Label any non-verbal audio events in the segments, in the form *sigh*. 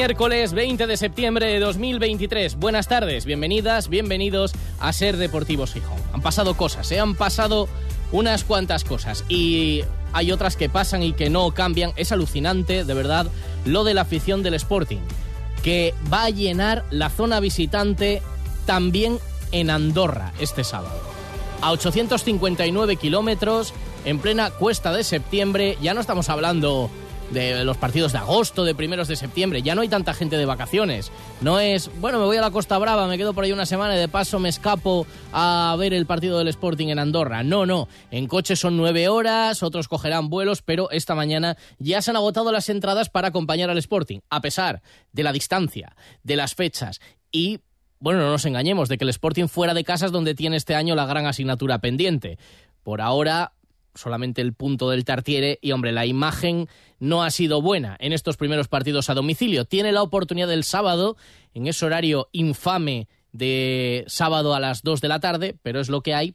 Miércoles 20 de septiembre de 2023. Buenas tardes, bienvenidas, bienvenidos a Ser Deportivos Gijón. Han pasado cosas, se han pasado unas cuantas cosas y hay otras que pasan y que no cambian. Es alucinante, de verdad, lo de la afición del Sporting, que va a llenar la zona visitante también en Andorra este sábado. A 859 kilómetros, en plena cuesta de septiembre, ya no estamos hablando de los partidos de agosto, de primeros de septiembre. Ya no hay tanta gente de vacaciones. No es, bueno, me voy a la Costa Brava, me quedo por ahí una semana y de paso me escapo a ver el partido del Sporting en Andorra. No, no. En coche son nueve horas, otros cogerán vuelos, pero esta mañana ya se han agotado las entradas para acompañar al Sporting, a pesar de la distancia, de las fechas y bueno, no nos engañemos, de que el Sporting fuera de casa es donde tiene este año la gran asignatura pendiente. Por ahora, solamente el punto del Tartiere y, hombre, la imagen no ha sido buena en estos primeros partidos a domicilio. Tiene la oportunidad del sábado, en ese horario infame de sábado a las 2 de la tarde, pero es lo que hay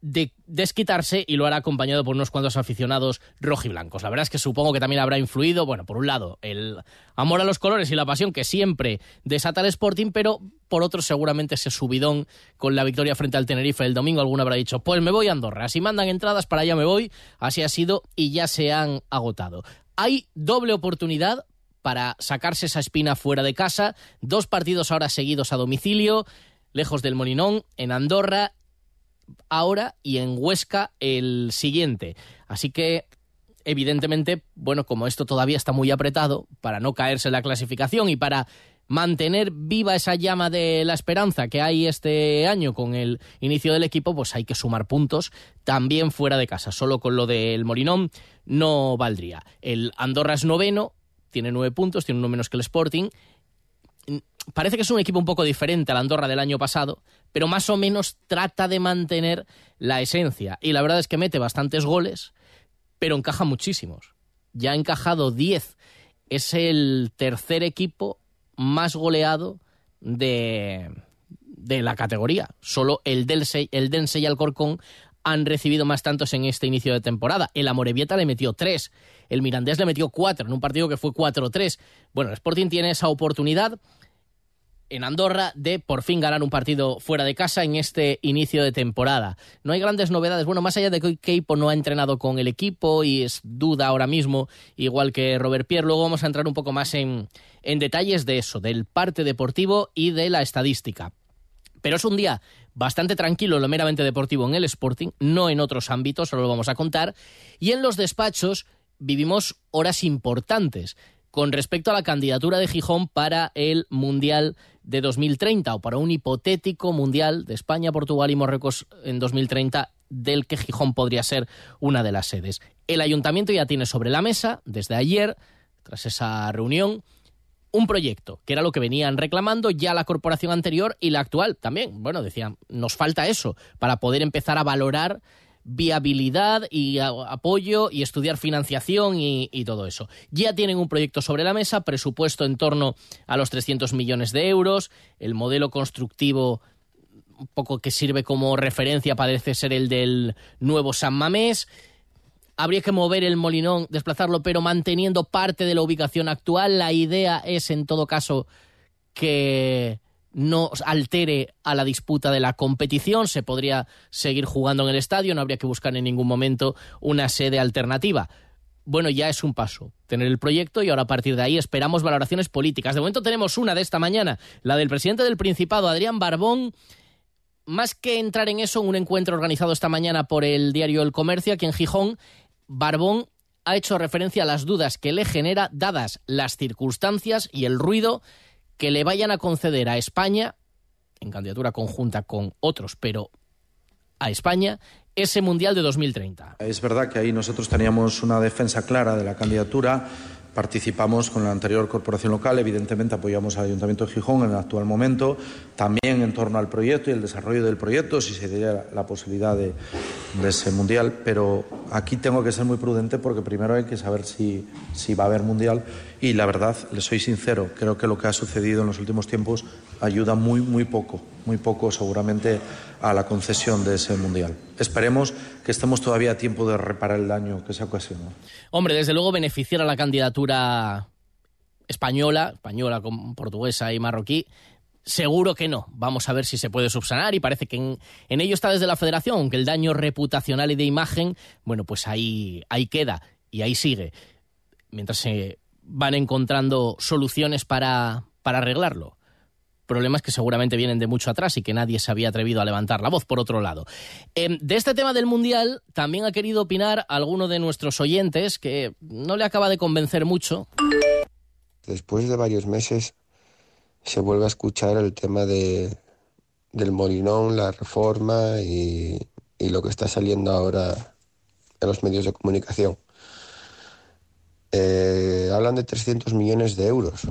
de desquitarse y lo hará acompañado por unos cuantos aficionados rojiblancos. La verdad es que supongo que también habrá influido, bueno, por un lado, el amor a los colores y la pasión que siempre desata el Sporting, pero por otro seguramente ese subidón con la victoria frente al Tenerife el domingo. Alguno habrá dicho, pues me voy a Andorra, si mandan entradas para allá me voy, así ha sido y ya se han agotado. Hay doble oportunidad para sacarse esa espina fuera de casa, dos partidos ahora seguidos a domicilio, lejos del Molinón, en Andorra ahora y en Huesca el siguiente. Así que evidentemente, bueno, como esto todavía está muy apretado, para no caerse en la clasificación y para mantener viva esa llama de la esperanza que hay este año con el inicio del equipo, pues hay que sumar puntos también fuera de casa. Solo con lo del Morinón no valdría. El Andorra es noveno, tiene nueve puntos, tiene uno menos que el Sporting parece que es un equipo un poco diferente al Andorra del año pasado, pero más o menos trata de mantener la esencia. Y la verdad es que mete bastantes goles, pero encaja muchísimos. Ya ha encajado 10. Es el tercer equipo más goleado de, de la categoría. Solo el, Dense, el Dense y Alcorcón han recibido más tantos en este inicio de temporada. El Amorebieta le metió 3, el Mirandés le metió 4 en un partido que fue 4-3. Bueno, el Sporting tiene esa oportunidad en Andorra de por fin ganar un partido fuera de casa en este inicio de temporada. No hay grandes novedades. Bueno, más allá de que Keipo no ha entrenado con el equipo y es duda ahora mismo, igual que Robert Pierre, luego vamos a entrar un poco más en, en detalles de eso, del parte deportivo y de la estadística. Pero es un día bastante tranquilo, lo meramente deportivo en el Sporting, no en otros ámbitos, solo lo vamos a contar. Y en los despachos vivimos horas importantes con respecto a la candidatura de Gijón para el Mundial de 2030 o para un hipotético Mundial de España, Portugal y Marruecos en 2030 del que Gijón podría ser una de las sedes. El ayuntamiento ya tiene sobre la mesa, desde ayer, tras esa reunión, un proyecto, que era lo que venían reclamando ya la corporación anterior y la actual también. Bueno, decían, nos falta eso para poder empezar a valorar viabilidad y apoyo y estudiar financiación y, todo eso. Ya tienen un proyecto sobre la mesa, presupuesto en torno a los 300 millones de euros, el modelo constructivo un poco que sirve como referencia parece ser el del nuevo San Mamés. Habría que mover el molinón, desplazarlo, pero manteniendo parte de la ubicación actual. La idea es, en todo caso, que no altere a la disputa de la competición, se podría seguir jugando en el estadio, no habría que buscar en ningún momento una sede alternativa. Bueno, ya es un paso tener el proyecto y ahora a partir de ahí esperamos valoraciones políticas. De momento tenemos una de esta mañana, la del presidente del Principado, Adrián Barbón. Más que entrar en eso, en un encuentro organizado esta mañana por el diario El Comercio aquí en Gijón, Barbón ha hecho referencia a las dudas que le genera, dadas las circunstancias y el ruido que le vayan a conceder a España, en candidatura conjunta con otros, pero a España, ese Mundial de 2030. Es verdad que ahí nosotros teníamos una defensa clara de la candidatura participamos con la anterior corporación local, evidentemente apoyamos al Ayuntamiento de Gijón en el actual momento, también en torno al proyecto y el desarrollo del proyecto, si se diera la posibilidad de, ese mundial, pero aquí tengo que ser muy prudente porque primero hay que saber si, si va a haber mundial y la verdad, le soy sincero, creo que lo que ha sucedido en los últimos tiempos ayuda muy, muy poco, muy poco seguramente a la concesión de ese mundial. Esperemos que estemos todavía a tiempo de reparar el daño que se ha ocasionado. Hombre, desde luego beneficiar a la candidatura española, española con portuguesa y marroquí, Seguro que no. Vamos a ver si se puede subsanar y parece que en, ello está desde la federación, aunque el daño reputacional y de imagen, bueno, pues ahí, ahí queda y ahí sigue. Mientras se van encontrando soluciones para, para arreglarlo. Problemas que seguramente vienen de mucho atrás y que nadie se había atrevido a levantar la voz, por otro lado. Em, de este tema del Mundial también ha querido opinar alguno de nuestros oyentes que no le acaba de convencer mucho. Después de varios meses se vuelve a escuchar el tema de, del Molinón, la reforma y, y lo que está saliendo ahora en los medios de comunicación. Eh, hablan de 300 millones de euros.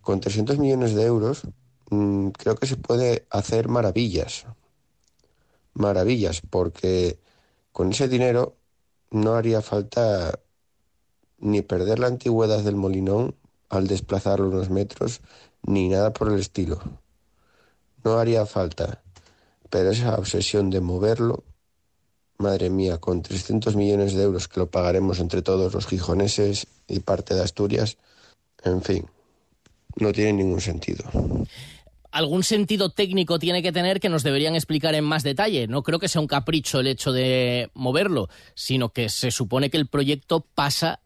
Con 300 millones de euros mm, creo que se puede hacer maravillas. Maravillas, porque con ese dinero no haría falta ni perder la antigüedad del molinón al desplazarlo unos metros, ni nada por el estilo. No haría falta, pero esa obsesión de moverlo Madre mía, con 300 millones de euros que lo pagaremos entre todos los gijoneses y parte de Asturias, en fin, no tiene ningún sentido algún sentido técnico tiene que tener que nos deberían explicar en más detalle. No creo que sea un capricho el hecho de moverlo, sino que se supone que el proyecto pasa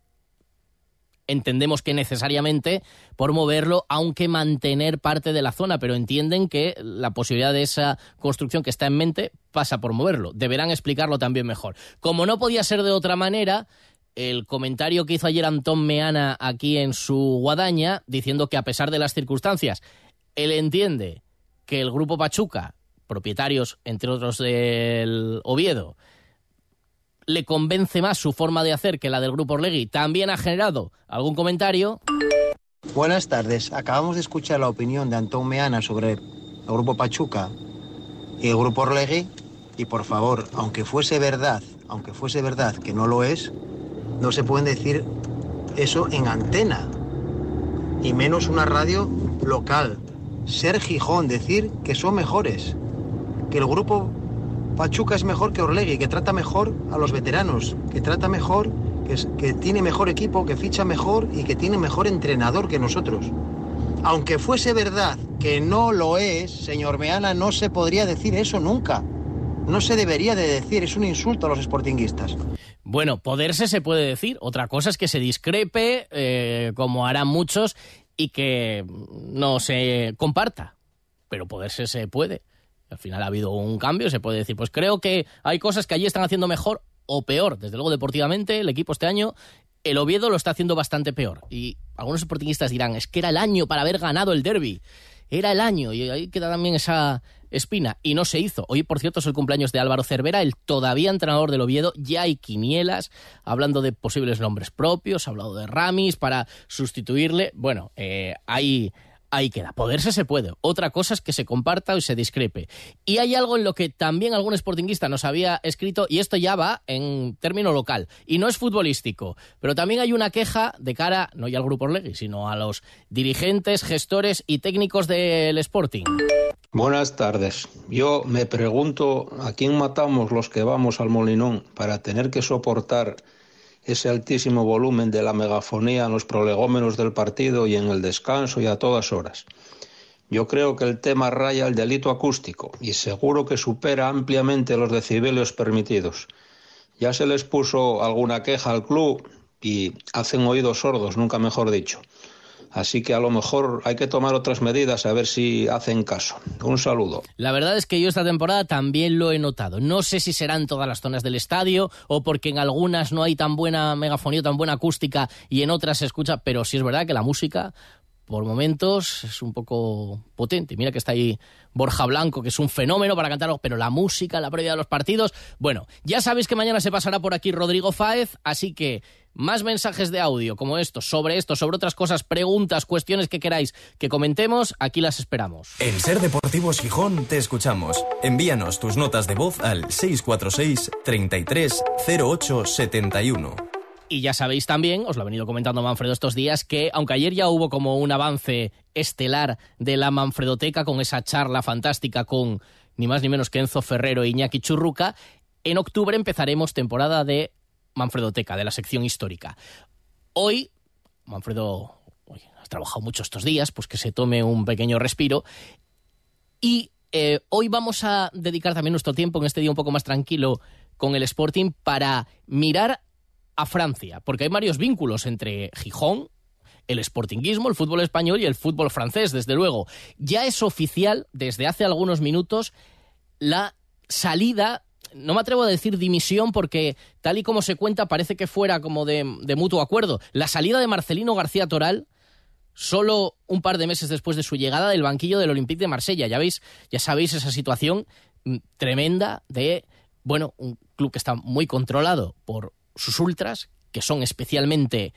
entendemos que necesariamente por moverlo, aunque mantener parte de la zona, pero entienden que la posibilidad de esa construcción que está en mente pasa por moverlo. Deberán explicarlo también mejor. Como no podía ser de otra manera, el comentario que hizo ayer Antón Meana aquí en su guadaña, diciendo que a pesar de las circunstancias, él entiende que el grupo Pachuca, propietarios, entre otros del Oviedo, le convence más su forma de hacer que la del Grupo Orlegui, también ha generado algún comentario. Buenas tardes. Acabamos de escuchar la opinión de Antón Meana sobre el Grupo Pachuca y el Grupo Orlegui. Y por favor, aunque fuese verdad, aunque fuese verdad que no lo es, no se pueden decir eso en antena. Y menos una radio local. Ser Gijón, decir que son mejores. Que el Grupo Pachuca es mejor que Orlegui, que trata mejor a los veteranos, que trata mejor, que, tiene mejor equipo, que ficha mejor y que tiene mejor entrenador que nosotros. Aunque fuese verdad que no lo es, señor Meana, no se podría decir eso nunca. No se debería de decir, es un insulto a los sportinguistas. Bueno, poderse se puede decir, otra cosa es que se discrepe, eh, como harán muchos, y que no se comparta, pero poderse se puede. Al final ha habido un cambio, se puede decir. Pues creo que hay cosas que allí están haciendo mejor o peor. Desde luego, deportivamente, el equipo este año, el Oviedo lo está haciendo bastante peor. Y algunos deportistas dirán, es que era el año para haber ganado el derby. Era el año. Y ahí queda también esa espina. Y no se hizo. Hoy, por cierto, es el cumpleaños de Álvaro Cervera, el todavía entrenador del Oviedo. Ya hay quinielas, hablando de posibles nombres propios, ha hablado de Ramis para sustituirle. Bueno, eh, hay ahí queda. Poderse se puede. Otra cosa es que se comparta o se discrepe. Y hay algo en lo que también algún sportinguista nos había escrito, y esto ya va en término local, y no es futbolístico, pero también hay una queja de cara, no ya al Grupo Orlegui, sino a los dirigentes, gestores y técnicos del Sporting. Buenas tardes. Yo me pregunto a quién matamos los que vamos al Molinón para tener que soportar ese altísimo volumen de la megafonía en los prolegómenos del partido y en el descanso y a todas horas. Yo creo que el tema raya el delito acústico y seguro que supera ampliamente los decibelios permitidos. Ya se les puso alguna queja al club y hacen oídos sordos, nunca mejor dicho. Así que a lo mejor hay que tomar otras medidas a ver si hacen caso. Un saludo. La verdad es que yo esta temporada también lo he notado. No sé si serán todas las zonas del estadio o porque en algunas no hay tan buena megafonía, tan buena acústica y en otras se escucha, pero sí es verdad que la música por momentos es un poco potente. Mira que está ahí Borja Blanco, que es un fenómeno para cantar, pero la música, la previa de los partidos. Bueno, ya sabéis que mañana se pasará por aquí Rodrigo Fáez, así que más mensajes de audio como estos, sobre esto, sobre otras cosas, preguntas, cuestiones que queráis que comentemos, aquí las esperamos. En Ser Deportivos Gijón te escuchamos. Envíanos tus notas de voz al 646 33 08 71. Y ya sabéis también, os lo ha venido comentando Manfredo estos días, que aunque ayer ya hubo como un avance estelar de la Manfredoteca con esa charla fantástica con ni más ni menos que Enzo Ferrero e Iñaki Churruca, en octubre empezaremos temporada de Manfredoteca, de la sección histórica. Hoy, Manfredo has trabajado mucho estos días, pues que se tome un pequeño respiro. Y eh, hoy vamos a dedicar también nuestro tiempo en este día un poco más tranquilo con el Sporting para mirar a Francia, porque hay varios vínculos entre Gijón, el sportinguismo, el fútbol español y el fútbol francés, desde luego. Ya es oficial, desde hace algunos minutos, la salida, no me atrevo a decir dimisión porque tal y como se cuenta parece que fuera como de, mutuo acuerdo, la salida de Marcelino García Toral solo un par de meses después de su llegada del banquillo del Olympique de Marsella. Ya veis, ya sabéis esa situación mm, tremenda de, bueno, un club que está muy controlado por sus ultras, que son especialmente,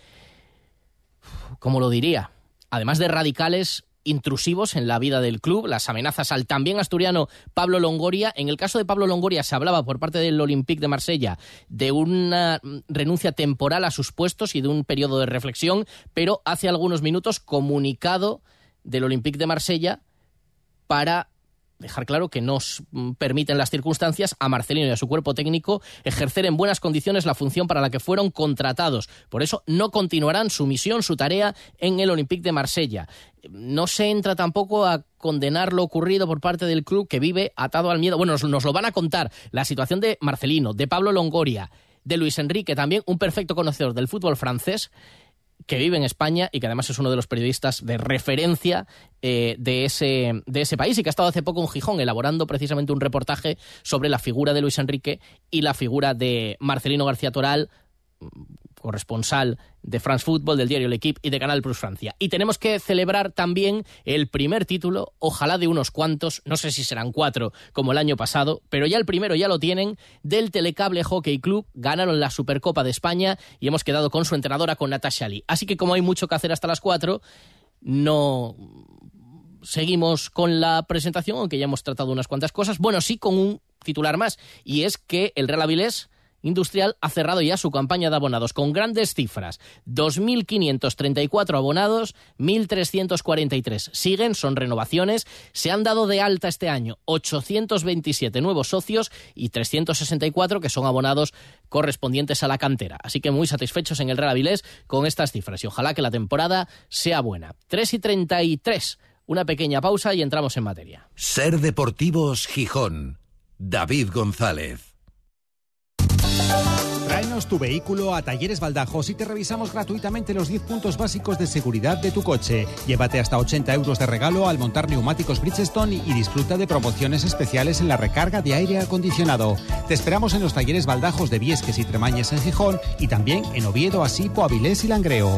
¿cómo lo diría? Además de radicales, intrusivos en la vida del club, las amenazas al también asturiano Pablo Longoria. En el caso de Pablo Longoria se hablaba por parte del Olympique de Marsella de una renuncia temporal a sus puestos y de un periodo de reflexión, pero hace algunos minutos comunicado del Olympique de Marsella para dejar claro que no permiten las circunstancias a Marcelino y a su cuerpo técnico ejercer en buenas condiciones la función para la que fueron contratados. Por eso no continuarán su misión, su tarea en el Olympique de Marsella. No se entra tampoco a condenar lo ocurrido por parte del club que vive atado al miedo. Bueno, nos, nos lo van a contar la situación de Marcelino, de Pablo Longoria, de Luis Enrique, también un perfecto conocedor del fútbol francés que vive en España y que además es uno de los periodistas de referencia eh, de, ese, de ese país y que ha estado hace poco en Gijón elaborando precisamente un reportaje sobre la figura de Luis Enrique y la figura de Marcelino García Toral, corresponsal de France Football, del diario L'Equipe y de Canal Plus Francia. Y tenemos que celebrar también el primer título, ojalá de unos cuantos, no sé si serán cuatro como el año pasado, pero ya el primero ya lo tienen, del Telecable Hockey Club. Ganaron la Supercopa de España y hemos quedado con su entrenadora, con Natasha Lee. Así que como hay mucho que hacer hasta las cuatro, no seguimos con la presentación, aunque ya hemos tratado unas cuantas cosas. Bueno, sí, con un titular más, y es que el Real Avilés Industrial ha cerrado ya su campaña de abonados con grandes cifras. 2.534 abonados, 1.343 siguen, son renovaciones. Se han dado de alta este año 827 nuevos socios y 364 que son abonados correspondientes a la cantera. Así que muy satisfechos en el Real Avilés con estas cifras y ojalá que la temporada sea buena. 3 y 33. Una pequeña pausa y entramos en materia. Ser Deportivos Gijón. David González. Tráenos tu vehículo a Talleres Baldajos y te revisamos gratuitamente los 10 puntos básicos de seguridad de tu coche. Llévate hasta 80 euros de regalo al montar neumáticos Bridgestone y disfruta de promociones especiales en la recarga de aire acondicionado. Te esperamos en los Talleres Baldajos de Viesques y Tremañes en Gijón y también en Oviedo, Asipo, Avilés y Langreo.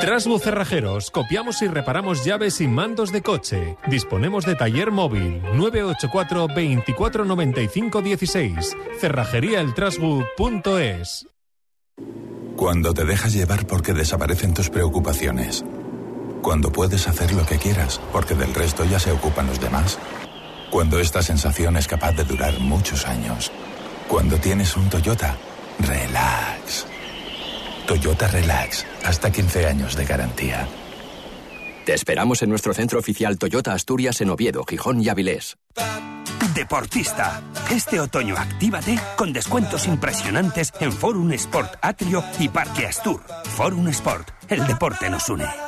Trasbu Cerrajeros, copiamos y reparamos llaves y mandos de coche. Disponemos de taller móvil 984 2495 16. Cerrajeríaeltrasbu.es. Cuando te dejas llevar porque desaparecen tus preocupaciones. Cuando puedes hacer lo que quieras porque del resto ya se ocupan los demás. Cuando esta sensación es capaz de durar muchos años. Cuando tienes un Toyota, relax. Toyota Relax, hasta 15 años de garantía. Te esperamos en nuestro centro oficial Toyota Asturias en Oviedo, Gijón y Avilés. Deportista, este otoño actívate con descuentos impresionantes en Forum Sport Atrio y Parque Astur. Forum Sport, el deporte nos une.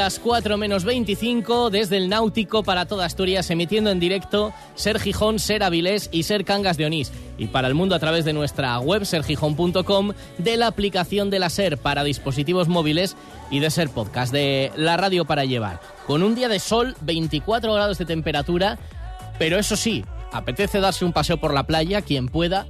Las 4 menos 25 desde el Náutico para toda Asturias, emitiendo en directo Ser Gijón, Ser Avilés y Ser Cangas de Onís. Y para el mundo a través de nuestra web sergijón.com, de la aplicación de la Ser para dispositivos móviles y de Ser Podcast, de la radio para llevar. Con un día de sol, 24 grados de temperatura, pero eso sí, apetece darse un paseo por la playa, quien pueda,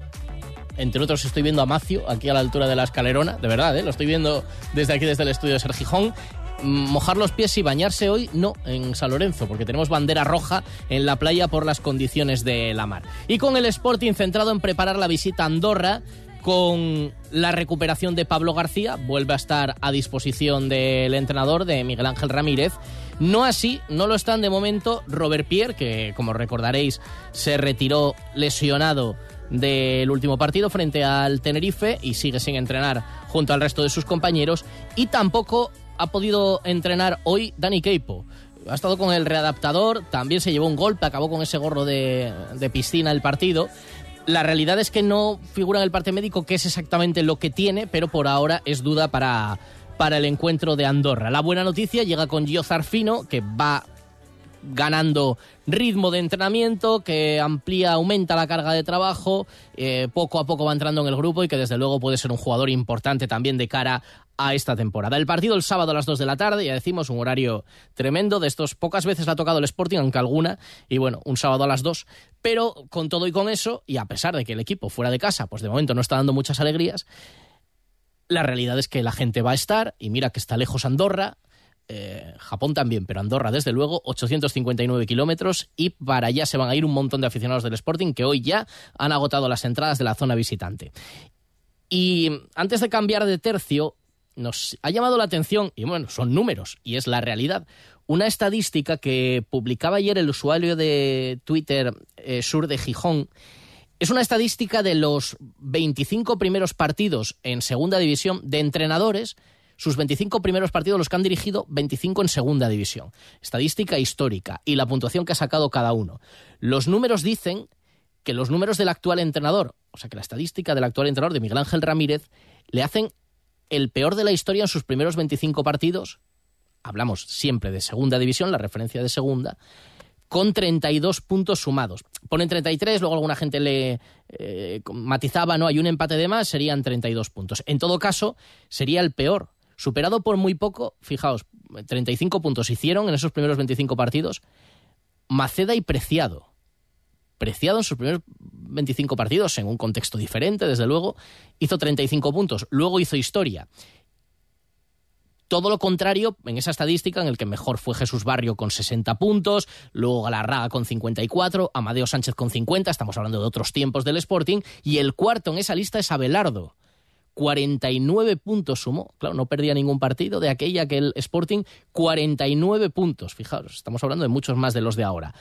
entre otros estoy viendo a Macio aquí a la altura de la escalerona, de verdad, ¿eh? lo estoy viendo desde aquí, desde el estudio de Ser Gijón. Mojar los pies y bañarse hoy, no, en San Lorenzo, porque tenemos bandera roja en la playa por las condiciones de la mar. Y con el Sporting centrado en preparar la visita a Andorra, con la recuperación de Pablo García, vuelve a estar a disposición del entrenador, de Miguel Ángel Ramírez. No así, no lo están de momento Robert Pierre, que como recordaréis se retiró lesionado del último partido frente al Tenerife y sigue sin entrenar junto al resto de sus compañeros, y tampoco ha podido entrenar hoy Dani Keipo. Ha estado con el readaptador, también se llevó un golpe, acabó con ese gorro de, piscina el partido. La realidad es que no figura en el parte médico qué es exactamente lo que tiene, pero por ahora es duda para, para el encuentro de Andorra. La buena noticia llega con Gio Zarfino, que va ganando ritmo de entrenamiento, que amplía, aumenta la carga de trabajo, eh, poco a poco va entrando en el grupo y que desde luego puede ser un jugador importante también de cara a esta temporada. El partido el sábado a las 2 de la tarde, ya decimos, un horario tremendo. De estos pocas veces ha tocado el Sporting, aunque alguna, y bueno, un sábado a las 2. Pero con todo y con eso, y a pesar de que el equipo fuera de casa, pues de momento no está dando muchas alegrías, la realidad es que la gente va a estar, y mira que está lejos Andorra, eh, Japón también, pero Andorra desde luego, 859 kilómetros y para allá se van a ir un montón de aficionados del Sporting que hoy ya han agotado las entradas de la zona visitante. Y antes de cambiar de tercio, nos ha llamado la atención, y bueno, son números, y es la realidad, una estadística que publicaba ayer el usuario de Twitter eh, Sur de Gijón. Es una estadística de los 25 primeros partidos en segunda división de entrenadores, sus 25 primeros partidos los que han dirigido 25 en segunda división. Estadística histórica y la puntuación que ha sacado cada uno. Los números dicen que los números del actual entrenador, o sea que la estadística del actual entrenador de Miguel Ángel Ramírez, le hacen el peor de la historia en sus primeros 25 partidos, hablamos siempre de segunda división, la referencia de segunda, con 32 puntos sumados. Ponen 33, luego alguna gente le eh, matizaba, no, hay un empate de más, serían 32 puntos. En todo caso, sería el peor, superado por muy poco, fijaos, 35 puntos hicieron en esos primeros 25 partidos Maceda y Preciado. Preciado en sus primeros 25 partidos, en un contexto diferente, desde luego, hizo 35 puntos. Luego hizo historia. Todo lo contrario en esa estadística en el que mejor fue Jesús Barrio con 60 puntos, luego Galarraga con 54, Amadeo Sánchez con 50, estamos hablando de otros tiempos del Sporting, y el cuarto en esa lista es Abelardo. 49 puntos sumó, claro, no perdía ningún partido de aquella que el Sporting, 49 puntos, fijaros, estamos hablando de muchos más de los de ahora.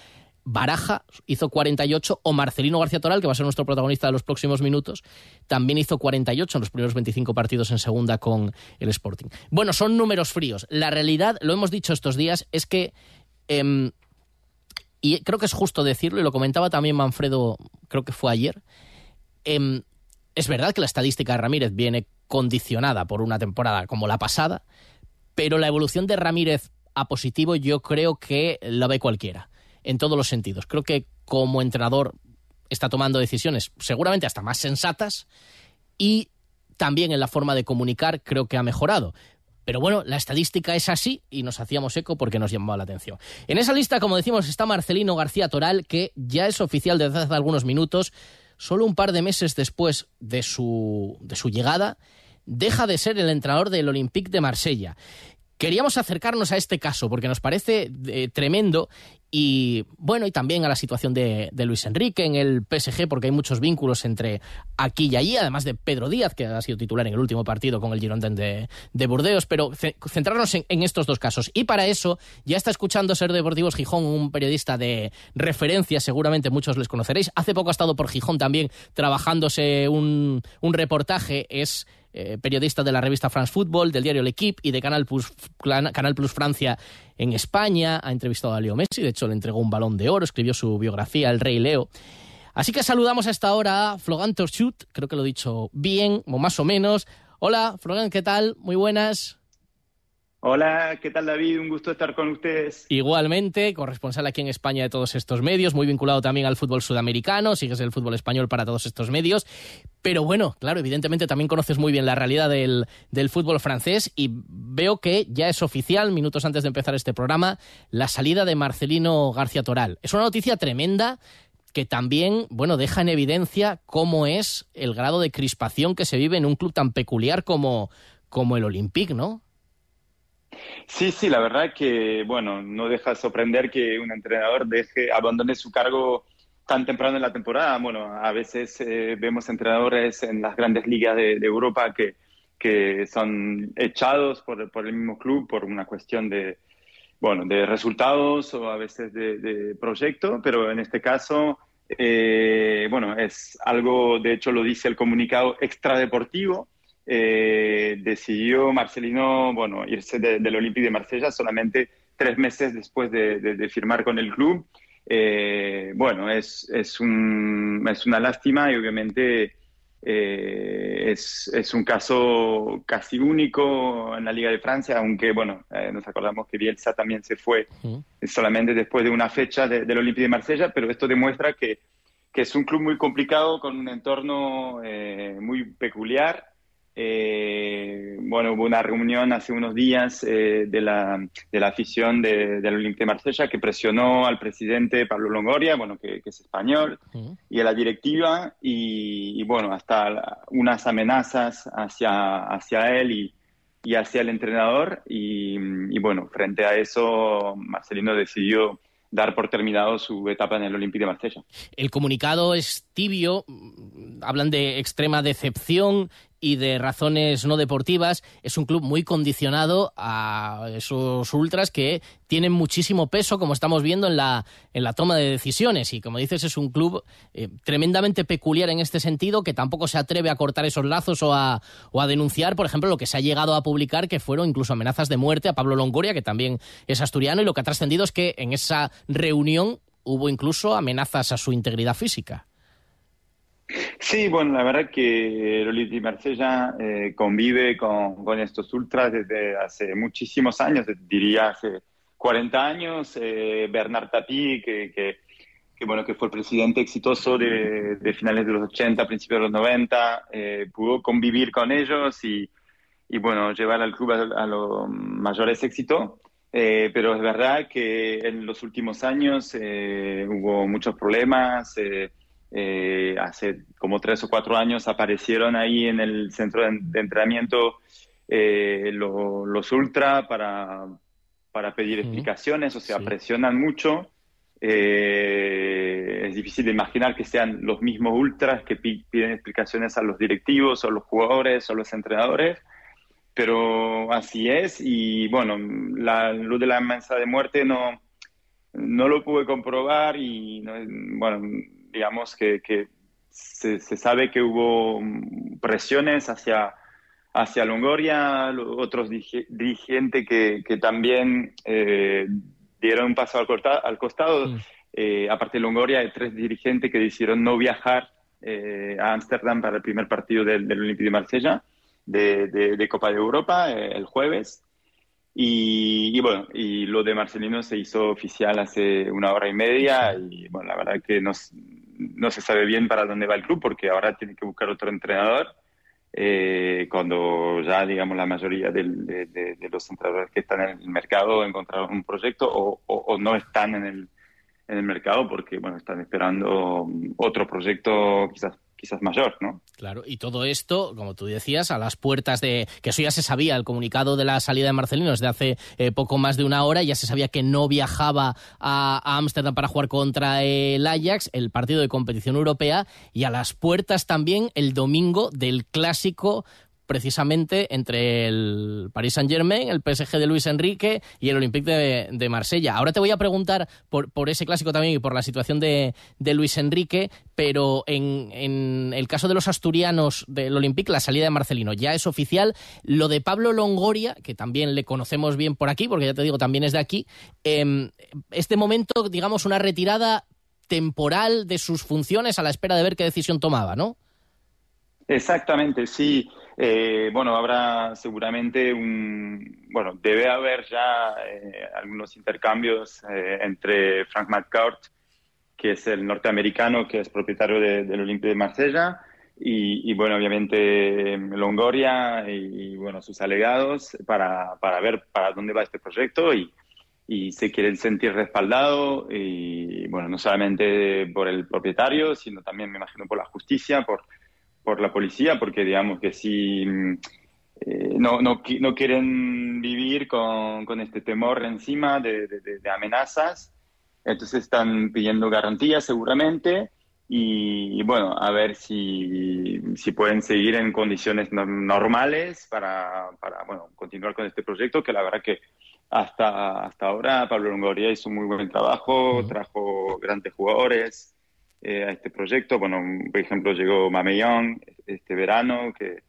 Baraja hizo 48 o Marcelino García Toral, que va a ser nuestro protagonista de los próximos minutos, también hizo 48 en los primeros 25 partidos en segunda con el Sporting. Bueno, son números fríos. La realidad, lo hemos dicho estos días, es que... Eh, y creo que es justo decirlo, y lo comentaba también Manfredo, creo que fue ayer, eh, es verdad que la estadística de Ramírez viene condicionada por una temporada como la pasada, pero la evolución de Ramírez a positivo yo creo que la ve cualquiera en todos los sentidos. Creo que como entrenador está tomando decisiones seguramente hasta más sensatas y también en la forma de comunicar creo que ha mejorado. Pero bueno, la estadística es así y nos hacíamos eco porque nos llamaba la atención. En esa lista, como decimos, está Marcelino García Toral, que ya es oficial desde hace algunos minutos, solo un par de meses después de su, de su llegada, deja de ser el entrenador del Olympique de Marsella. Queríamos acercarnos a este caso porque nos parece eh, tremendo y bueno, y también a la situación de, Luis Enrique en el PSG, porque hay muchos vínculos entre aquí y allí, además de Pedro Díaz, que ha sido titular en el último partido con el Girondin de, de Burdeos, pero centrarnos en, estos dos casos. Y para eso ya está escuchando Ser Deportivos Gijón, un periodista de referencia, seguramente muchos les conoceréis. Hace poco ha estado por Gijón también trabajándose un, un reportaje, es eh, periodista de la revista France Football, del diario L'Equipe y de Canal Plus, Francia en España. Ha entrevistado a Leo Messi, de hecho le entregó un balón de oro, escribió su biografía, El Rey Leo. Así que saludamos a esta hora a Flogan Torchut, creo que lo he dicho bien, o más o menos. Hola, Flogan, ¿qué tal? Muy buenas. Hola, ¿qué tal David? Un gusto estar con ustedes. Igualmente, corresponsal aquí en España de todos estos medios, muy vinculado también al fútbol sudamericano, sigues el fútbol español para todos estos medios. Pero bueno, claro, evidentemente también conoces muy bien la realidad del, fútbol francés y veo que ya es oficial, minutos antes de empezar este programa, la salida de Marcelino García Toral. Es una noticia tremenda que también, bueno, deja en evidencia cómo es el grado de crispación que se vive en un club tan peculiar como, como el Olympique, ¿no? Sí, sí, la verdad que, bueno, no deja de sorprender que un entrenador deje, abandone su cargo tan temprano en la temporada. Bueno, a veces eh, vemos entrenadores en las grandes ligas de, Europa que, que, son echados por, el mismo club por una cuestión de, bueno, de resultados o a veces de, proyecto, pero en este caso, eh, bueno, es algo, de hecho lo dice el comunicado extradeportivo, eh, decidió Marcelino bueno, irse del Olympique de Marsella solamente tres meses después de, firmar con el club. Eh, bueno, es, es, un, es, una lástima y obviamente eh, es, es, un caso casi único en la Liga de Francia, aunque bueno, nos acordamos que Bielsa también se fue solamente después de una fecha del Olympique de Marsella, pero esto demuestra que, que, es un club muy complicado con un entorno muy peculiar eh, bueno, hubo una reunión hace unos días eh, de, la, de, la, afición de, del Olympique de Marsella que presionó al presidente Pablo Longoria, bueno, que, es español, y a la directiva, y, bueno, hasta unas amenazas hacia, hacia él y, y hacia el entrenador. Y, y, bueno, frente a eso, Marcelino decidió dar por terminado su etapa en el Olympique de Marsella. El comunicado es tibio, hablan de extrema decepción y de razones no deportivas, es un club muy condicionado a esos ultras que tienen muchísimo peso, como estamos viendo en la, en la toma de decisiones. Y como dices, es un club eh, tremendamente peculiar en este sentido, que tampoco se atreve a cortar esos lazos o a, o a denunciar, por ejemplo, lo que se ha llegado a publicar, que fueron incluso amenazas de muerte a Pablo Longoria, que también es asturiano, y lo que ha trascendido es que en esa reunión hubo incluso amenazas a su integridad física. Sí, bueno, la verdad que de Marsella eh, convive con, estos ultras desde hace muchísimos años, diría hace 40 años. Eh, Bernard Tapie, que, que, bueno, que fue el presidente exitoso de, finales de los 80, principios de los 90, eh, pudo convivir con ellos y, y, bueno, llevar al club a, los mayores éxitos. pero es verdad que en los últimos años hubo muchos problemas. Eh, hace como tres o cuatro años aparecieron ahí en el centro de, entrenamiento eh, los ultra para, para pedir explicaciones, o sea, presionan mucho. Eh, es difícil de imaginar que sean los mismos ultras que piden explicaciones a los directivos o los jugadores o los entrenadores, pero así es. Y bueno, la luz de la mesa de muerte no, no lo pude comprobar y bueno, digamos que, se, sabe que hubo presiones hacia, hacia Longoria, otros dirigentes que, que también eh, dieron un paso al, al costado. Eh, aparte de Longoria, hay tres dirigentes que decidieron no viajar eh, a Ámsterdam para el primer partido del, del Olympique de Marsella de, de, Copa de Europa el jueves. Y, bueno, y lo de Marcelino se hizo oficial hace una hora y media y bueno, la verdad que nos, no se sabe bien para dónde va el club porque ahora tiene que buscar otro entrenador. Eh, cuando ya, digamos, la mayoría de, los entrenadores que están en el mercado encontraron un proyecto o, no están en el, en el mercado porque, bueno, están esperando otro proyecto quizás quizás mayor, ¿no? Claro, y todo esto, como tú decías, a las puertas de... que eso ya se sabía, el comunicado de la salida de Marcelino desde hace eh, poco más de una hora, ya se sabía que no viajaba a Ámsterdam para jugar contra el Ajax, el partido de competición europea, y a las puertas también el domingo del clásico precisamente entre el Paris Saint-Germain, el PSG de Luis Enrique y el Olympique de, Marsella. Ahora te voy a preguntar por, ese clásico también y por la situación de, Luis Enrique, pero en, el caso de los asturianos del Olympique, la salida de Marcelino ya es oficial. Lo de Pablo Longoria, que también le conocemos bien por aquí, porque ya te digo, también es de aquí, eh, este momento, digamos, una retirada temporal de sus funciones a la espera de ver qué decisión tomaba, ¿no? Exactamente, sí. Eh, bueno, habrá seguramente un, bueno, debe haber ya eh, algunos intercambios eh, entre Frank McCourt, que es el norteamericano, que es propietario del Olympique de Marsella, y, bueno, obviamente Longoria y, bueno, sus alegados para, para, ver para dónde va este proyecto y, y se quieren sentir respaldados y bueno, no solamente por el propietario, sino también me imagino por la justicia, por por la policía, porque digamos que si mm, eh, no, no, no, quieren vivir con, con, este temor encima de, de, amenazas, entonces están pidiendo garantías seguramente y, bueno, a ver si, si, pueden seguir en condiciones normales para, para bueno, continuar con este proyecto, que la verdad que hasta, hasta ahora Pablo Longoria hizo un muy buen trabajo, trajo grandes jugadores, eh, a este proyecto. Bueno, por ejemplo, llegó Mameyón este verano, que,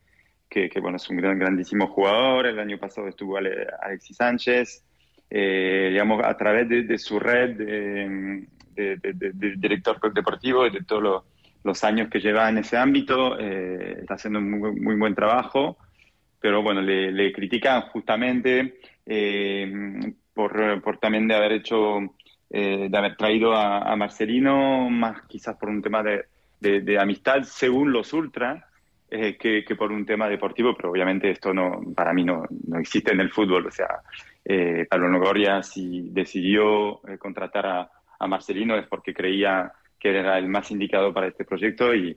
que, bueno, es un gran, grandísimo jugador. El año pasado estuvo Alexis Sánchez. Eh, digamos, a través de, su red de, director deportivo y de todos los, años que lleva en ese ámbito, eh, está haciendo un muy, muy, buen trabajo. Pero bueno, le, le critican justamente por, por también de haber hecho eh, de haber traído a, Marcelino, más quizás por un tema de, de, amistad, según los ultras, eh, que, que, por un tema deportivo, pero obviamente esto no para mí no, no existe en el fútbol. O sea, eh, Pablo Nogoria, si decidió eh, contratar a, a, Marcelino es porque creía que era el más indicado para este proyecto y,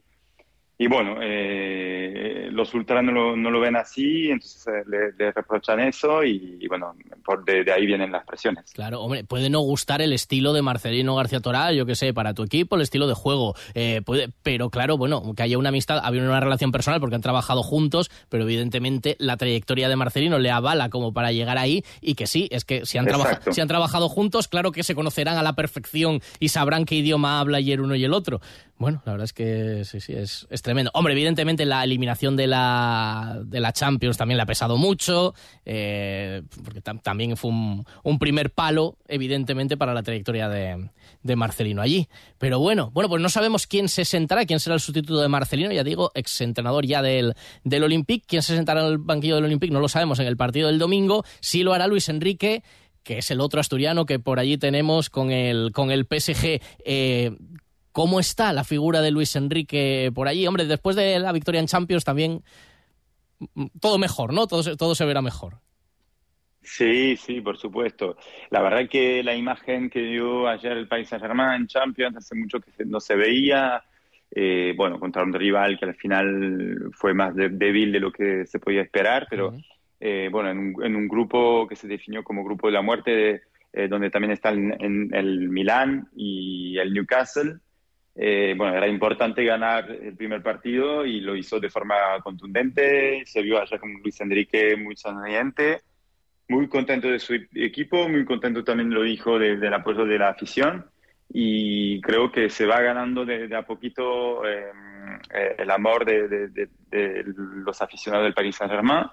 y bueno, eh, los ultras no lo, no lo, ven así, entonces eh, le, reprochan eso y, bueno, por de, ahí vienen las presiones. Claro, hombre, puede no gustar el estilo de Marcelino García Toral, yo qué sé, para tu equipo, el estilo de juego, eh, puede, pero claro, bueno, que haya una amistad, había una relación personal porque han trabajado juntos, pero evidentemente la trayectoria de Marcelino le avala como para llegar ahí y que sí, es que si han, si han trabajado juntos, claro que se conocerán a la perfección y sabrán qué idioma habla y el uno y el otro. Bueno, la verdad es que sí, sí, es, es tremendo. Hombre, evidentemente la eliminación de la, de la Champions también le ha pesado mucho, eh, porque también fue un, primer palo, evidentemente, para la trayectoria de, de, Marcelino allí. Pero bueno, bueno, pues no sabemos quién se sentará, quién será el sustituto de Marcelino, ya digo, exentrenador ya del, del Olympique. ¿Quién se sentará en el banquillo del Olympique? No lo sabemos en el partido del domingo. Sí lo hará Luis Enrique que es el otro asturiano que por allí tenemos con el, con el PSG. Eh, ¿Cómo está la figura de Luis Enrique por allí? Hombre, después de la victoria en Champions también mm, todo mejor, ¿no? Todo, todo se verá mejor. Sí, sí, por supuesto. La verdad que la imagen que dio ayer el País Saint-Germain en Champions hace mucho que no se veía. Eh, bueno, contra un rival que al final fue más débil de lo que se podía esperar, pero eh, bueno, en un, grupo que se definió como grupo de la muerte, eh, donde también están el Milán y el Newcastle. Eh, bueno, era importante ganar el primer partido y lo hizo de forma contundente. Se vio allá con Luis Enrique muy sonriente, muy contento de su equipo, muy contento también lo dijo del apoyo de la afición y creo que se va ganando de, a poquito em, eh, el amor de, los aficionados del Paris Saint-Germain.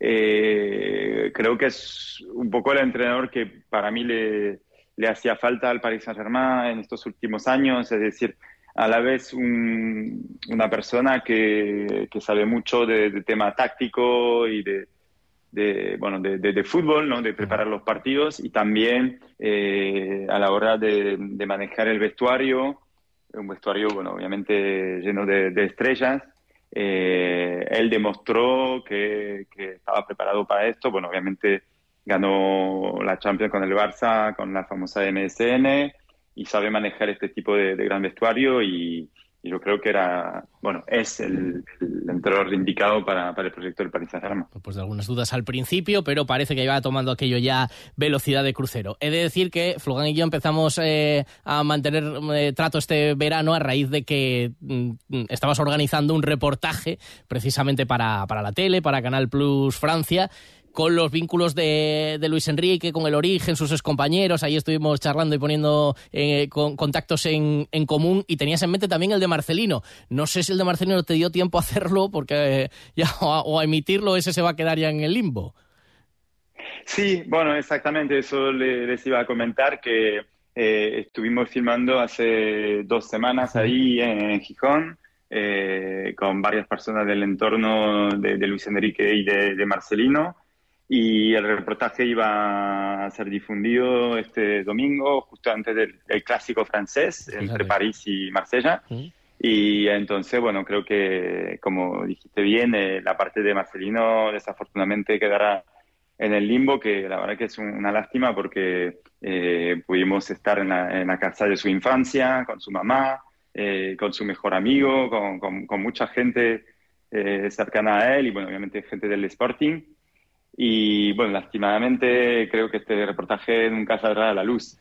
Eh, creo que es un poco el entrenador que para mí le, le hacía falta al Paris Saint-Germain en estos últimos años, es decir, a la vez una persona que, que, sabe mucho de, tema táctico y de, de bueno, de, de, fútbol, ¿no? de preparar los partidos y también eh, a la hora de, manejar el vestuario, un vestuario, bueno, obviamente lleno de, estrellas. Eh, él demostró que, que, estaba preparado para esto, bueno, obviamente ganó la Champions con el Barça, con la famosa MSN, y sabe manejar este tipo de, gran vestuario y, yo creo que era, bueno, es el, entrenador indicado para, el proyecto del Paris Saint-Germain. Pues de algunas dudas al principio, pero parece que iba tomando aquello ya velocidad de crucero. He de decir que Flugán y yo empezamos eh, a mantener eh, trato este verano a raíz de que mm, estabas organizando un reportaje precisamente para, para la tele, para Canal Plus Francia, con los vínculos de, Luis Enrique, con el origen, sus excompañeros. Ahí estuvimos charlando y poniendo eh, contactos en, común. Y tenías en mente también el de Marcelino. No sé si el de Marcelino te dio tiempo a hacerlo, porque eh, ya o a, emitirlo, ese se va a quedar ya en el limbo. Sí, bueno, exactamente. Eso les iba a comentar que eh, estuvimos filmando hace dos semanas ahí en Gijón. con varias personas del entorno de, Luis Enrique y de Marcelino y el reportaje iba a ser difundido este domingo, justo antes del, clásico francés entre París y Marsella. Y entonces, bueno, creo que, como dijiste bien, eh, la parte de Marcelino desafortunadamente quedará en el limbo, que la verdad que es una lástima porque eh, pudimos estar en la, casa de su infancia, con su mamá, eh, con su mejor amigo, con, con, con mucha gente cercana a él y, bueno, obviamente gente del Sporting. Y bueno, lastimadamente creo que este reportaje nunca saldrá a la luz.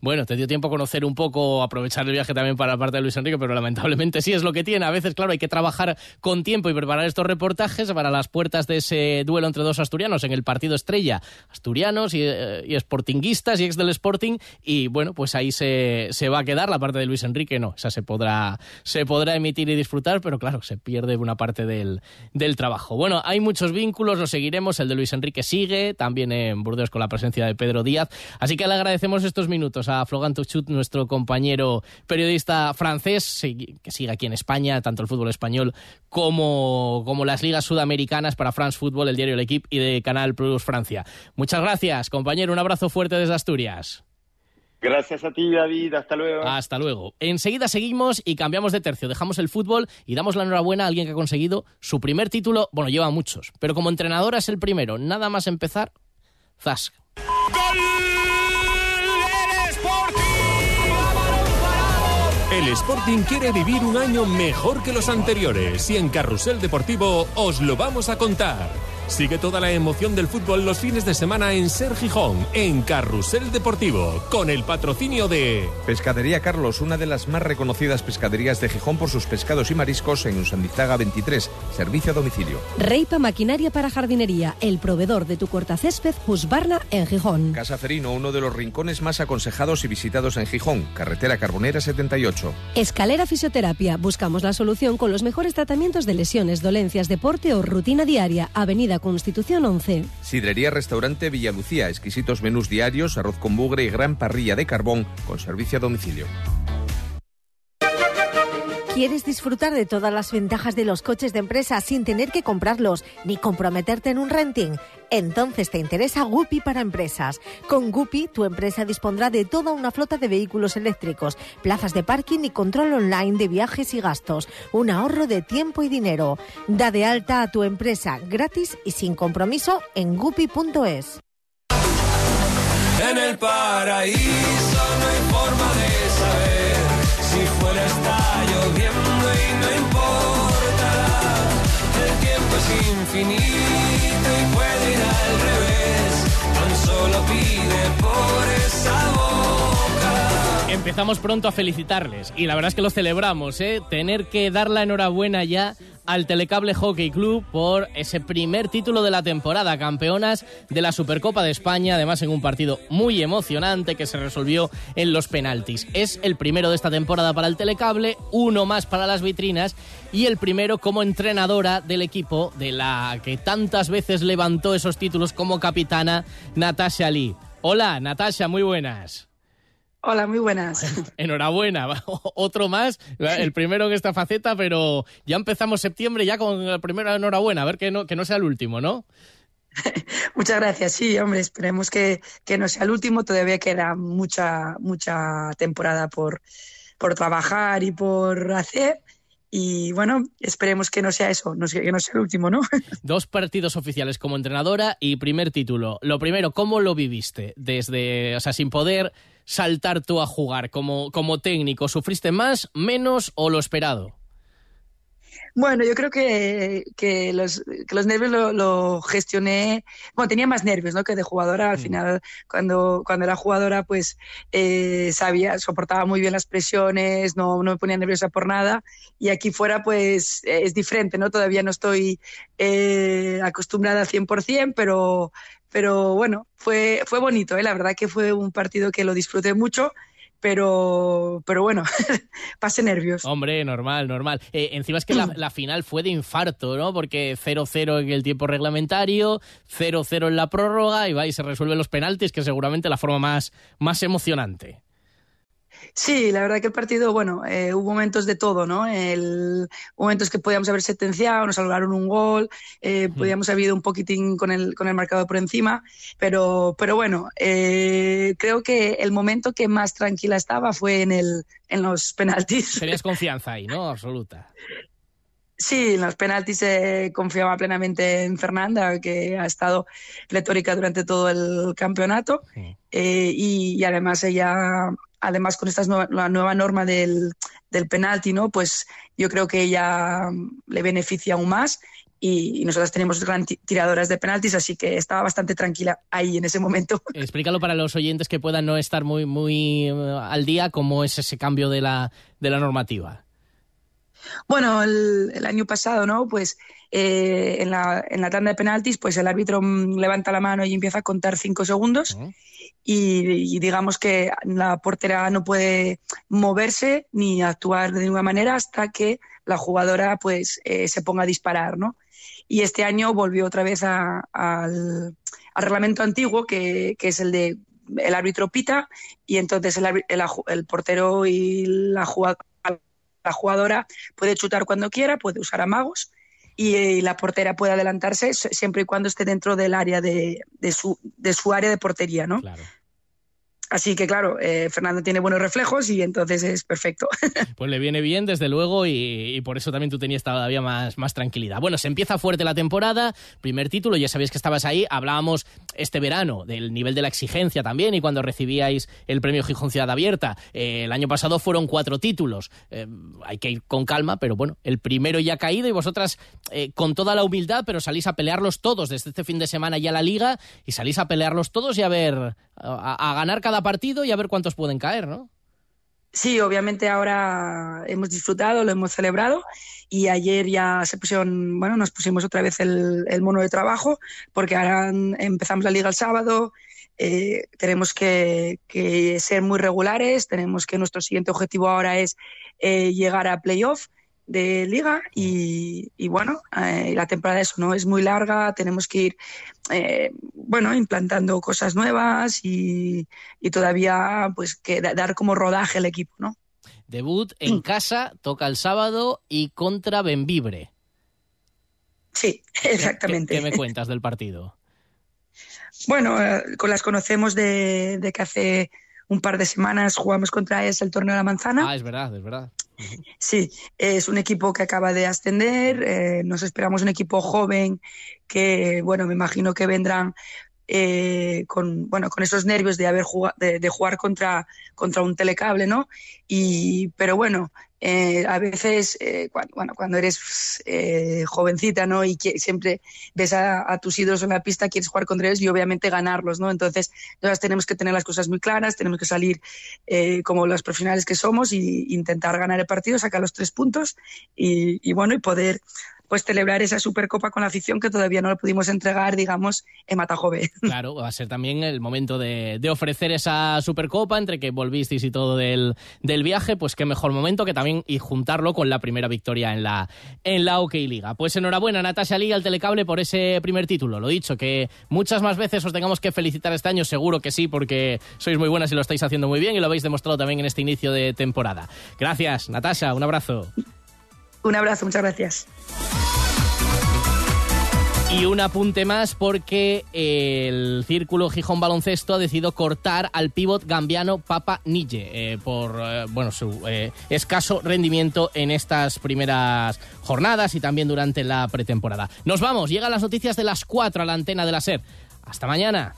Bueno, te dio tiempo a conocer un poco, aprovechar el viaje también para la parte de Luis Enrique, pero lamentablemente sí es lo que tiene. A veces, claro, hay que trabajar con tiempo y preparar estos reportajes para las puertas de ese duelo entre dos asturianos en el partido estrella. Asturianos y, eh, y sportinguistas y ex del Sporting. Y bueno, pues ahí se, se, va a quedar la parte de Luis Enrique. No, esa se podrá, se podrá emitir y disfrutar, pero claro, se pierde una parte del, del trabajo. Bueno, hay muchos vínculos, lo seguiremos. El de Luis Enrique sigue, también en Burdeos con la presencia de Pedro Díaz. Así que le agradecemos estos minutos a Florent Tuchut, nuestro compañero periodista francés, que sigue aquí en España, tanto el fútbol español como, como las ligas sudamericanas para France Football, el diario El Equipe y de Canal Plus Francia. Muchas gracias, compañero. Un abrazo fuerte desde Asturias. Gracias a ti, David. Hasta luego. Hasta luego. Enseguida seguimos y cambiamos de tercio. Dejamos el fútbol y damos la enhorabuena a alguien que ha conseguido su primer título. Bueno, lleva muchos, pero como entrenadora es el primero. Nada más empezar, Zask. El Sporting quiere vivir un año mejor que los anteriores y en Carrusel Deportivo os lo vamos a contar. Sigue toda la emoción del fútbol los fines de semana en Ser Gijón, en Carrusel Deportivo, con el patrocinio de Pescadería Carlos, una de las más reconocidas pescaderías de Gijón por sus pescados y mariscos en Usandizaga 23, servicio a domicilio. Reipa Maquinaria para Jardinería, el proveedor de tu cortacésped Husbarna en Gijón. Casa Ferino, uno de los rincones más aconsejados y visitados en Gijón, carretera Carbonera 78. Escalera Fisioterapia, buscamos la solución con los mejores tratamientos de lesiones, dolencias, deporte o rutina diaria, avenida Constitución 11. Sidrería Restaurante Villalucía, exquisitos menús diarios, arroz con bugre y gran parrilla de carbón con servicio a domicilio. ¿Quieres disfrutar de todas las ventajas de los coches de empresa sin tener que comprarlos ni comprometerte en un renting? Entonces te interesa Guppy para empresas. Con Guppy, tu empresa dispondrá de toda una flota de vehículos eléctricos, plazas de parking y control online de viajes y gastos. Un ahorro de tiempo y dinero. Da de alta a tu empresa gratis y sin compromiso en guppy.es. En el paraíso no hay forma de saber si fuera está infinito y puede ir al revés. Tan solo pide por esa boca. Empezamos pronto a felicitarles y la verdad es que lo celebramos, ¿eh? Tener que dar la enhorabuena ya al Telecable Hockey Club por ese primer título de la temporada, campeonas de la Supercopa de España, además en un partido muy emocionante que se resolvió en los penaltis. Es el primero de esta temporada para el Telecable, uno más para las vitrinas y el primero como entrenadora del equipo de la que tantas veces levantó esos títulos como capitana Natasha Lee. Hola, Natasha, muy buenas. Hola, muy buenas. *laughs* Enhorabuena, otro más, el primero en esta faceta, pero ya empezamos septiembre ya con el primero enhorabuena, a ver que no, que no sea el último, ¿no? *laughs* Muchas gracias, sí, hombre, esperemos que, que, no sea el último, todavía queda mucha, mucha temporada por, por trabajar y por hacer. Y bueno, esperemos que no sea eso, no que no sea el último, ¿no? *laughs* Dos partidos oficiales como entrenadora y primer título. Lo primero, ¿cómo lo viviste? Desde, o sea, sin poder saltar tú a jugar como, como técnico? ¿Sufriste más, menos o lo esperado? Bueno, yo creo que, que, los, que los nervios lo, lo, gestioné. Bueno, tenía más nervios ¿no? que de jugadora. Al mm. final, cuando, cuando era jugadora, pues eh, sabía, soportaba muy bien las presiones, no, no me ponía nerviosa por nada. Y aquí fuera, pues es diferente, ¿no? Todavía no estoy eh, acostumbrada al 100%, pero, pero bueno, fue, fue bonito. ¿eh? La verdad que fue un partido que lo disfruté mucho pero, pero bueno, *laughs* pase nervios. Hombre, normal, normal. Eh, encima es que la, *clears throat* la, final fue de infarto, ¿no? Porque 0-0 en el tiempo reglamentario, 0-0 en la prórroga y va y se resuelven los penaltis, que seguramente la forma más, más emocionante. Sí, la verdad que el partido, bueno, eh, hubo momentos de todo, ¿no? El, momentos que podíamos haber sentenciado, nos salvaron un gol, eh, podíamos haber ido un poquitín con el, con el marcador por encima, pero, pero bueno, eh, creo que el momento que más tranquila estaba fue en, el, en los penaltis. *laughs* Tenías confianza ahí, ¿no? Absoluta. Sí, en los penaltis eh, confiaba plenamente en Fernanda, que ha estado pletórica durante todo el campeonato. Eh, y, y, además ella además con esta nueva, la nueva norma del, del penalti, ¿no? Pues yo creo que ella le beneficia aún más y, nosotras tenemos gran tiradoras de penaltis, así que estaba bastante tranquila ahí en ese momento. *laughs* Explícalo para los oyentes que puedan no estar muy, muy eh, al día, cómo es ese cambio de la, de la normativa. Bueno, el, el, año pasado, ¿no? Pues eh, en, la, en la tanda de penaltis, pues el árbitro mm, levanta la mano y empieza a contar cinco segundos. Uh -huh y, digamos que la portera no puede moverse ni actuar de ninguna manera hasta que la jugadora pues eh, se ponga a disparar, ¿no? Y este año volvió otra vez a, al, reglamento antiguo que, que, es el de el árbitro pita y entonces el, el, portero y la, la jugadora puede chutar cuando quiera, puede usar amagos y, y, la portera puede adelantarse siempre y cuando esté dentro del área de, de, su, de su área de portería, ¿no? Claro. Así que claro, eh, Fernando tiene buenos reflejos y entonces es perfecto. *laughs* Pues le viene bien, desde luego, y, por eso también tú tenías todavía más, más tranquilidad. Bueno, se empieza fuerte la temporada, primer título, ya sabéis que estabas ahí, hablábamos este verano del nivel de la exigencia también y cuando recibíais el premio Gijón Ciudad Abierta. Eh, el año pasado fueron cuatro títulos, eh, hay que ir con calma, pero bueno, el primero ya ha caído y vosotras con toda la humildad, pero salís a pelearlos todos desde este fin de semana ya la liga y salís a pelearlos todos y a ver, a, ganar cada partido y a ver cuántos pueden caer, ¿no? Sí, obviamente ahora hemos disfrutado, lo hemos celebrado y ayer ya se pusieron, bueno, nos pusimos otra vez el, mono de trabajo porque ahora empezamos la liga el sábado, eh, tenemos que, que, ser muy regulares, tenemos que nuestro siguiente objetivo ahora es eh, llegar a playoff de liga y, y bueno, eh, la temporada eso no es muy larga, tenemos que ir eh, bueno, implantando cosas nuevas y, y, todavía pues que dar como rodaje al equipo, ¿no? Debut en mm. casa, toca el sábado y contra Benvibre. Sí, exactamente. ¿Qué, qué me *laughs* cuentas del partido? Bueno, eh, las conocemos de, de que hace un par de semanas jugamos contra ellas el torneo de la manzana. Ah, es verdad, es verdad. Sí, es un equipo que acaba de ascender, eh, nos esperamos un equipo joven que, bueno, me imagino que vendrán eh, con, bueno, con esos nervios de, haber jugado, de, de, jugar contra, contra un telecable, ¿no? Y, pero bueno, eh, a veces, eh, cuando, bueno, cuando eres eh, jovencita, ¿no? Y que, siempre ves a, tus ídolos en la pista, quieres jugar contra ellos y obviamente ganarlos, ¿no? Entonces, nosotros tenemos que tener las cosas muy claras, tenemos que salir eh, como los profesionales que somos y intentar ganar el partido, sacar los tres puntos y, y bueno, y poder pues celebrar esa Supercopa con la afición que todavía no lo pudimos entregar, digamos, en Matajove. *laughs* Claro, va a ser también el momento de, de ofrecer esa Supercopa entre que volvisteis y todo del, del, viaje, pues qué mejor momento que también y juntarlo con la primera victoria en la, en la OK Liga. Pues enhorabuena, Natasha Liga, al Telecable, por ese primer título. Lo dicho, que muchas más veces os tengamos que felicitar este año, seguro que sí, porque sois muy buenas y lo estáis haciendo muy bien y lo habéis demostrado también en este inicio de temporada. Gracias, Natasha, un abrazo. Un abrazo, muchas gracias. Y un apunte más porque el Círculo Gijón Baloncesto ha decidido cortar al pívot gambiano Papa Nille eh, por eh, bueno, su eh, escaso rendimiento en estas primeras jornadas y también durante la pretemporada. Nos vamos, llegan las noticias de las 4 a la antena de la SER. Hasta mañana.